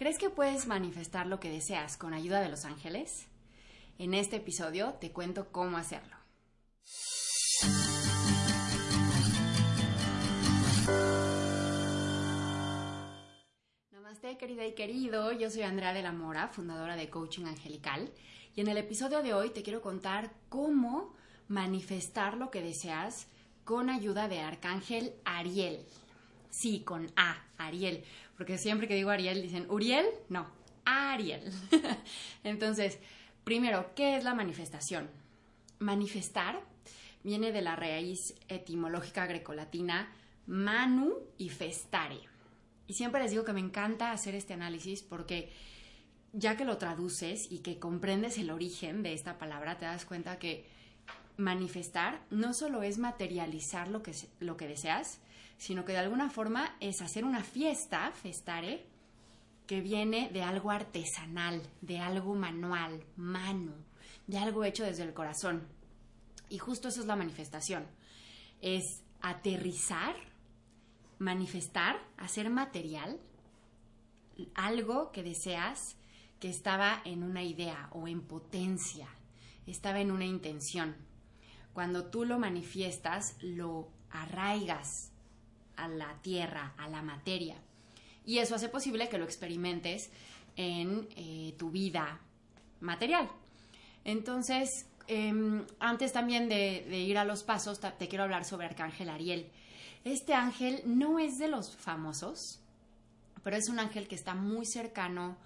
¿Crees que puedes manifestar lo que deseas con ayuda de los ángeles? En este episodio te cuento cómo hacerlo. Namaste, querida y querido. Yo soy Andrea de la Mora, fundadora de Coaching Angelical. Y en el episodio de hoy te quiero contar cómo manifestar lo que deseas con ayuda de Arcángel Ariel. Sí, con A, Ariel. Porque siempre que digo Ariel dicen, ¿Uriel? No, Ariel. Entonces, primero, ¿qué es la manifestación? Manifestar viene de la raíz etimológica grecolatina manu y festare. Y siempre les digo que me encanta hacer este análisis porque ya que lo traduces y que comprendes el origen de esta palabra, te das cuenta que manifestar no solo es materializar lo que, lo que deseas, sino que de alguna forma es hacer una fiesta, festare, que viene de algo artesanal, de algo manual, mano, de algo hecho desde el corazón. Y justo eso es la manifestación. Es aterrizar, manifestar, hacer material, algo que deseas que estaba en una idea o en potencia, estaba en una intención. Cuando tú lo manifiestas, lo arraigas, a la tierra, a la materia. Y eso hace posible que lo experimentes en eh, tu vida material. Entonces, em, antes también de, de, ir a los pasos, te quiero hablar sobre Arcángel Ariel. Este ángel no es de los famosos, pero es un ángel que está muy cercano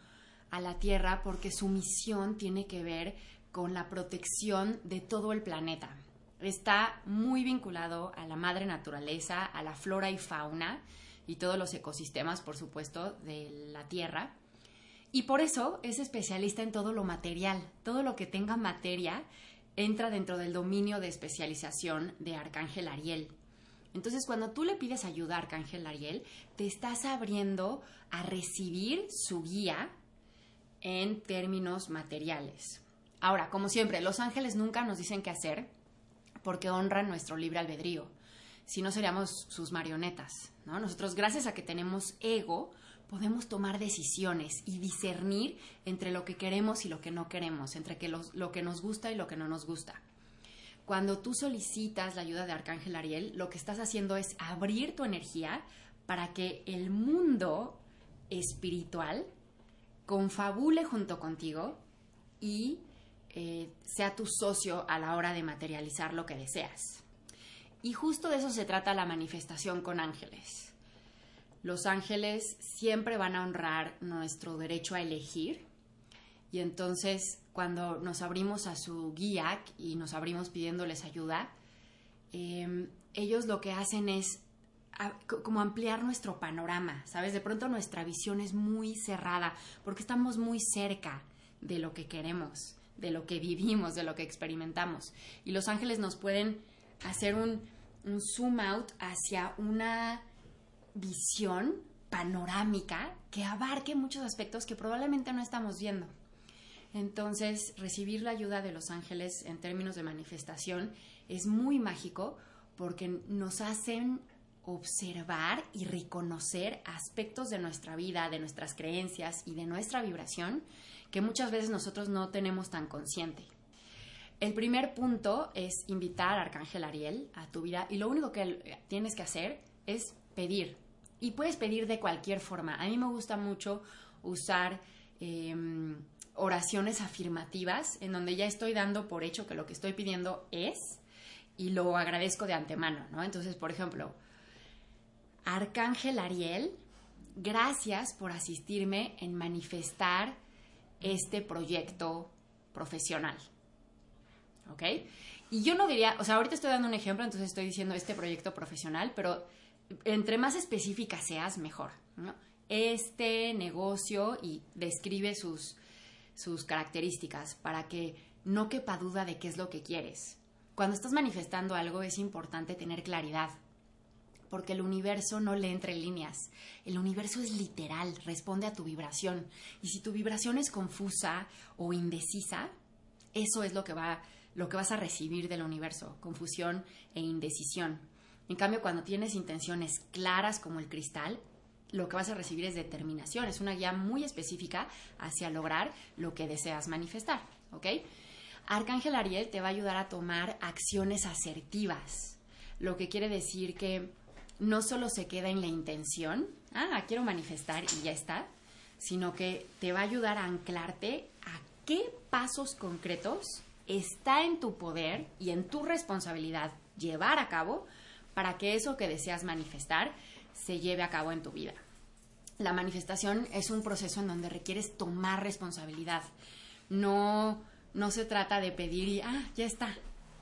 a la Tierra porque su misión tiene que ver con la protección de todo el planeta está muy vinculado a la madre naturaleza, a la flora y fauna y todos los ecosistemas, por supuesto, de la Tierra. Y por eso es especialista en todo lo material. Todo lo que tenga materia entra dentro del dominio de especialización de Arcángel Ariel. Entonces, cuando tú le pides ayuda a Arcángel Ariel, te estás abriendo a recibir su guía en términos materiales. Ahora, como siempre, los ángeles nunca nos dicen qué hacer, porque honran nuestro libre albedrío. Si no seríamos sus marionetas, ¿no? Nosotros, gracias a que tenemos ego, podemos tomar decisiones y discernir entre lo que queremos y lo que no queremos, entre lo que nos gusta y lo que no nos gusta. Cuando tú solicitas la ayuda de Arcángel Ariel, lo que estás haciendo es abrir tu energía para que el mundo espiritual confabule junto contigo y eh, sea tu socio a la hora de materializar lo que deseas. Y justo de eso se trata la manifestación con ángeles. Los ángeles siempre van a honrar nuestro derecho a elegir y entonces cuando nos abrimos a su guía y nos abrimos pidiéndoles ayuda, em, ellos lo que hacen es como ampliar nuestro panorama, ¿sabes? De pronto nuestra visión es muy cerrada porque estamos muy cerca de lo que queremos de lo que vivimos, de lo que experimentamos. Y los ángeles nos pueden hacer un, zoom out hacia una visión panorámica que abarque muchos aspectos que probablemente no estamos viendo. Entonces, recibir la ayuda de los ángeles en términos de manifestación es muy mágico porque nos hacen observar y reconocer aspectos de nuestra vida, de nuestras creencias y de nuestra vibración que muchas veces nosotros no tenemos tan consciente. El primer punto es invitar a Arcángel Ariel a tu vida y lo único que tienes que hacer es pedir. Y puedes pedir de cualquier forma. A mí me gusta mucho usar em, oraciones afirmativas en donde ya estoy dando por hecho que lo que estoy pidiendo es y lo agradezco de antemano, ¿no? Entonces, por ejemplo, Arcángel Ariel, gracias por asistirme en manifestar este proyecto profesional. ¿Ok? Y yo no diría, o sea, ahorita estoy dando un ejemplo, entonces estoy diciendo este proyecto profesional, pero entre más específica seas, mejor. Este negocio y describe sus, sus características para que no quepa duda de qué es lo que quieres. Cuando estás manifestando algo es importante tener claridad porque el universo no lee entre líneas. El universo es literal, responde a tu vibración. Y si tu vibración es confusa o indecisa, eso es lo que, va, lo que vas a recibir del universo, confusión e indecisión. En cambio, cuando tienes intenciones claras como el cristal, lo que vas a recibir es determinación, es una guía muy específica hacia lograr lo que deseas manifestar, ¿ok? Arcángel Ariel te va a ayudar a tomar acciones asertivas, lo que quiere decir que no solo se queda en la intención, ah, quiero manifestar y ya está, sino que te va a ayudar a anclarte a qué pasos concretos está en tu poder y en tu responsabilidad llevar a cabo para que eso que deseas manifestar se lleve a cabo en tu vida. La manifestación es un proceso en donde requieres tomar responsabilidad. No, no se trata de pedir y, ah, ya está.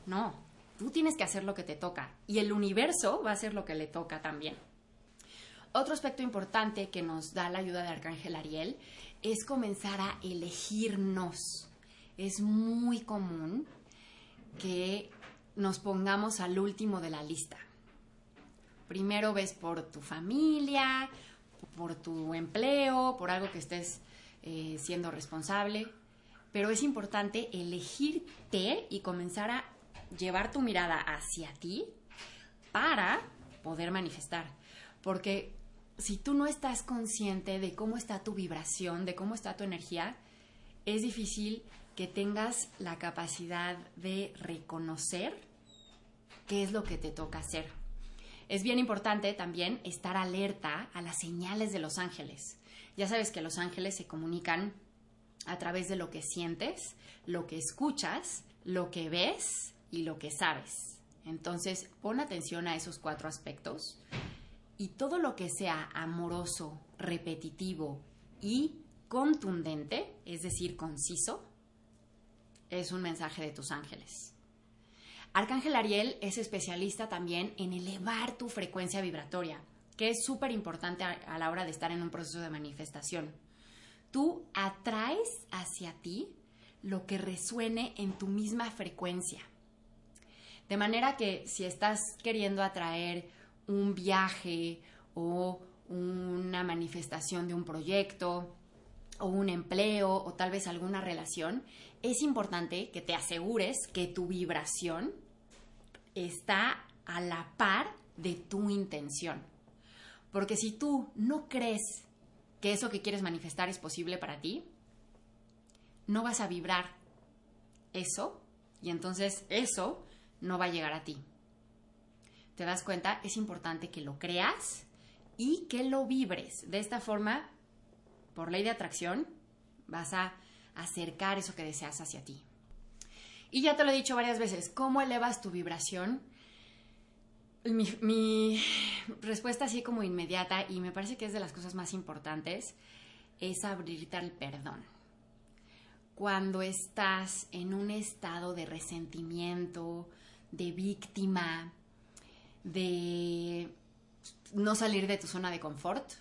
No, tú tienes que hacer lo que te toca y el universo va a hacer lo que le toca también. Otro aspecto importante que nos da la ayuda de Arcángel Ariel es comenzar a elegirnos. Es muy común que nos pongamos al último de la lista. Primero ves por tu familia, por tu empleo, por algo que estés eh, siendo responsable, pero es importante elegirte y comenzar a llevar tu mirada hacia ti para poder manifestar. Porque si tú no estás consciente de cómo está tu vibración, de cómo está tu energía, es difícil que tengas la capacidad de reconocer qué es lo que te toca hacer. Es bien importante también estar alerta a las señales de los ángeles. Ya sabes que los ángeles se comunican a través de lo que sientes, lo que escuchas, lo que ves y lo que sabes. Entonces, pon atención a esos cuatro aspectos y todo lo que sea amoroso, repetitivo y contundente, es decir, conciso, es un mensaje de tus ángeles. Arcángel Ariel es especialista también en elevar tu frecuencia vibratoria, que es súper importante a, la hora de estar en un proceso de manifestación. Tú atraes hacia ti lo que resuene en tu misma frecuencia. De manera que si estás queriendo atraer un viaje o una manifestación de un proyecto o un empleo o tal vez alguna relación, es importante que te asegures que tu vibración está a la par de tu intención. Porque si tú no crees que eso que quieres manifestar es posible para ti, no vas a vibrar eso y entonces eso no va a llegar a ti te das cuenta, es importante que lo creas y que lo vibres. De esta forma, por ley de atracción, vas a acercar eso que deseas hacia ti. Y ya te lo he dicho varias veces, ¿cómo elevas tu vibración? Mi, mi, respuesta así como inmediata, y me parece que es de las cosas más importantes, es abrirte al perdón. Cuando estás en un estado de resentimiento, de víctima, de no salir de tu zona de confort,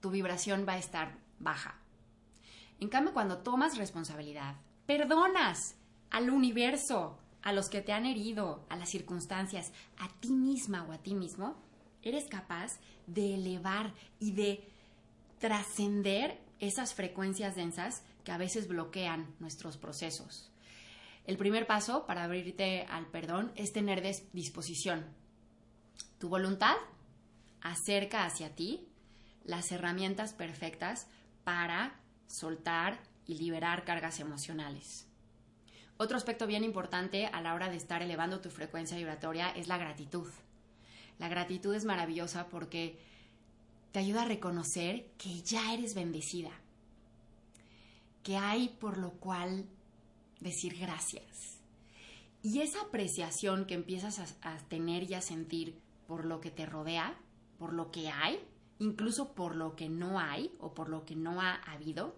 tu vibración va a estar baja. En cambio, cuando tomas responsabilidad, perdonas al universo, a los que te han herido, a las circunstancias, a ti misma o a ti mismo, eres capaz de elevar y de trascender esas frecuencias densas que a veces bloquean nuestros procesos. El primer paso para abrirte al perdón es tener disposición. Tu voluntad acerca hacia ti las herramientas perfectas para soltar y liberar cargas emocionales. Otro aspecto bien importante a la hora de estar elevando tu frecuencia vibratoria es la gratitud. La gratitud es maravillosa porque te ayuda a reconocer que ya eres bendecida, que hay por lo cual decir gracias. Y esa apreciación que empiezas a, tener y a sentir por lo que te rodea, por lo que hay, incluso por lo que no hay o por lo que no ha habido,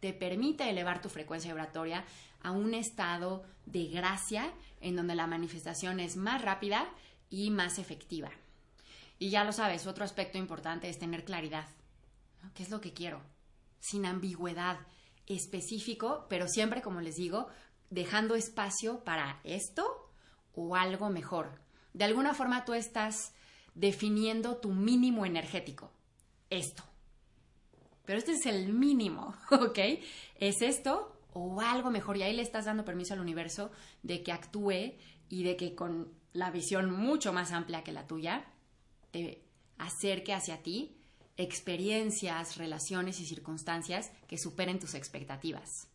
te permite elevar tu frecuencia vibratoria a un estado de gracia en donde la manifestación es más rápida y más efectiva. Y ya lo sabes, otro aspecto importante es tener claridad. ¿Qué es lo que quiero? Sin ambigüedad, específico, pero siempre, como les digo, dejando espacio para esto o algo mejor. De alguna forma tú estás definiendo tu mínimo energético. Esto. Pero este es el mínimo, ¿ok? Es esto o algo mejor. Y ahí le estás dando permiso al universo de que actúe y de que con la visión mucho más amplia que la tuya te acerque hacia ti experiencias, relaciones y circunstancias que superen tus expectativas.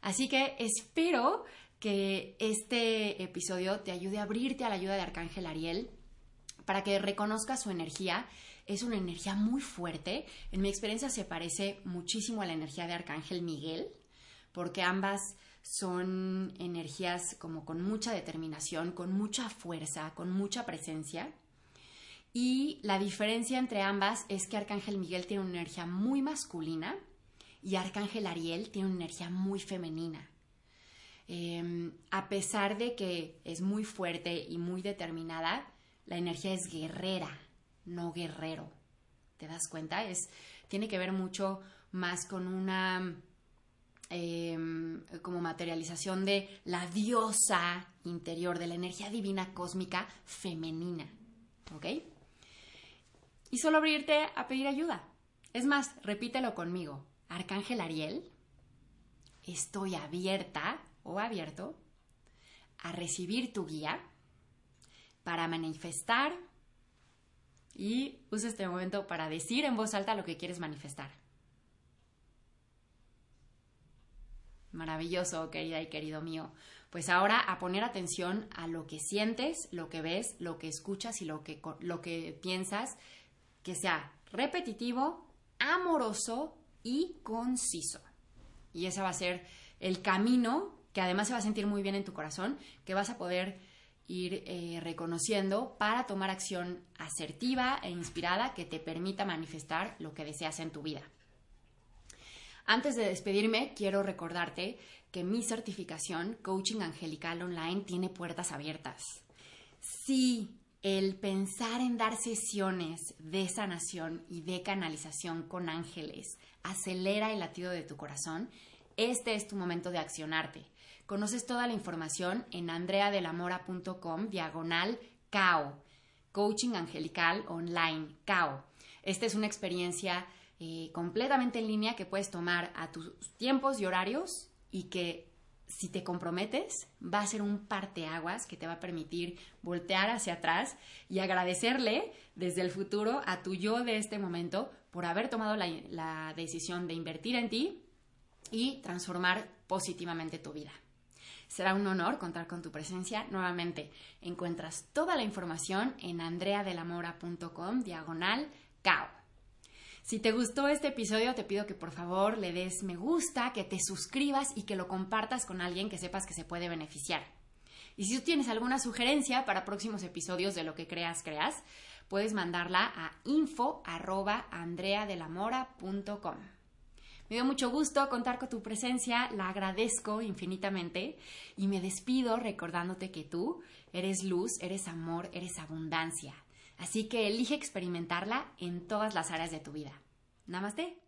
Así que espero que este episodio te ayude a abrirte a la ayuda de Arcángel Ariel para que reconozcas su energía. Es una energía muy fuerte. En mi experiencia se parece muchísimo a la energía de Arcángel Miguel, porque ambas son energías como con mucha determinación, con mucha fuerza, con mucha presencia. Y la diferencia entre ambas es que Arcángel Miguel tiene una energía muy masculina y Arcángel Ariel tiene una energía muy femenina. Em, a pesar de que es muy fuerte y muy determinada, la energía es guerrera, no guerrero. ¿Te das cuenta? Es, tiene que ver mucho más con una Em, como materialización de la diosa interior, de la energía divina cósmica femenina. ¿Ok? Y solo abrirte a pedir ayuda. Es más, repítelo conmigo. Arcángel Ariel, estoy abierta o abierto a recibir tu guía para manifestar y usa este momento para decir en voz alta lo que quieres manifestar. Maravilloso, querida y querido mío. Pues ahora a poner atención a lo que sientes, lo que ves, lo que escuchas y lo que, lo que piensas, que sea repetitivo, amoroso y conciso. Y ese va a ser el camino que además se va a sentir muy bien en tu corazón, que vas a poder ir eh, reconociendo para tomar acción asertiva e inspirada que te permita manifestar lo que deseas en tu vida. Antes de despedirme, quiero recordarte que mi certificación Coaching Angelical Online tiene puertas abiertas. Si el pensar en dar sesiones de sanación y de canalización con ángeles acelera el latido de tu corazón, este es tu momento de accionarte. Conoces toda la información en andreadelamora.com diagonal CAO, Coaching Angelical Online, CAO. Esta es una experiencia eh, completamente en línea que puedes tomar a tus tiempos y horarios y que si te comprometes va a ser un parteaguas que te va a permitir voltear hacia atrás y agradecerle desde el futuro a tu yo de este momento por haber tomado la, decisión de invertir en ti y transformar positivamente tu vida. Será un honor contar con tu presencia. Nuevamente, encuentras toda la información en andreadelamora.com diagonal cao. Si te gustó este episodio, te pido que por favor le des me gusta, que te suscribas y que lo compartas con alguien que sepas que se puede beneficiar. Y si tú tienes alguna sugerencia para próximos episodios de lo que creas, creas, puedes mandarla a info@andreadelamora.com. Me dio mucho gusto contar con tu presencia, la agradezco infinitamente y me despido recordándote que tú eres luz, eres amor, eres abundancia. Así que elige experimentarla en todas las áreas de tu vida. Namaste.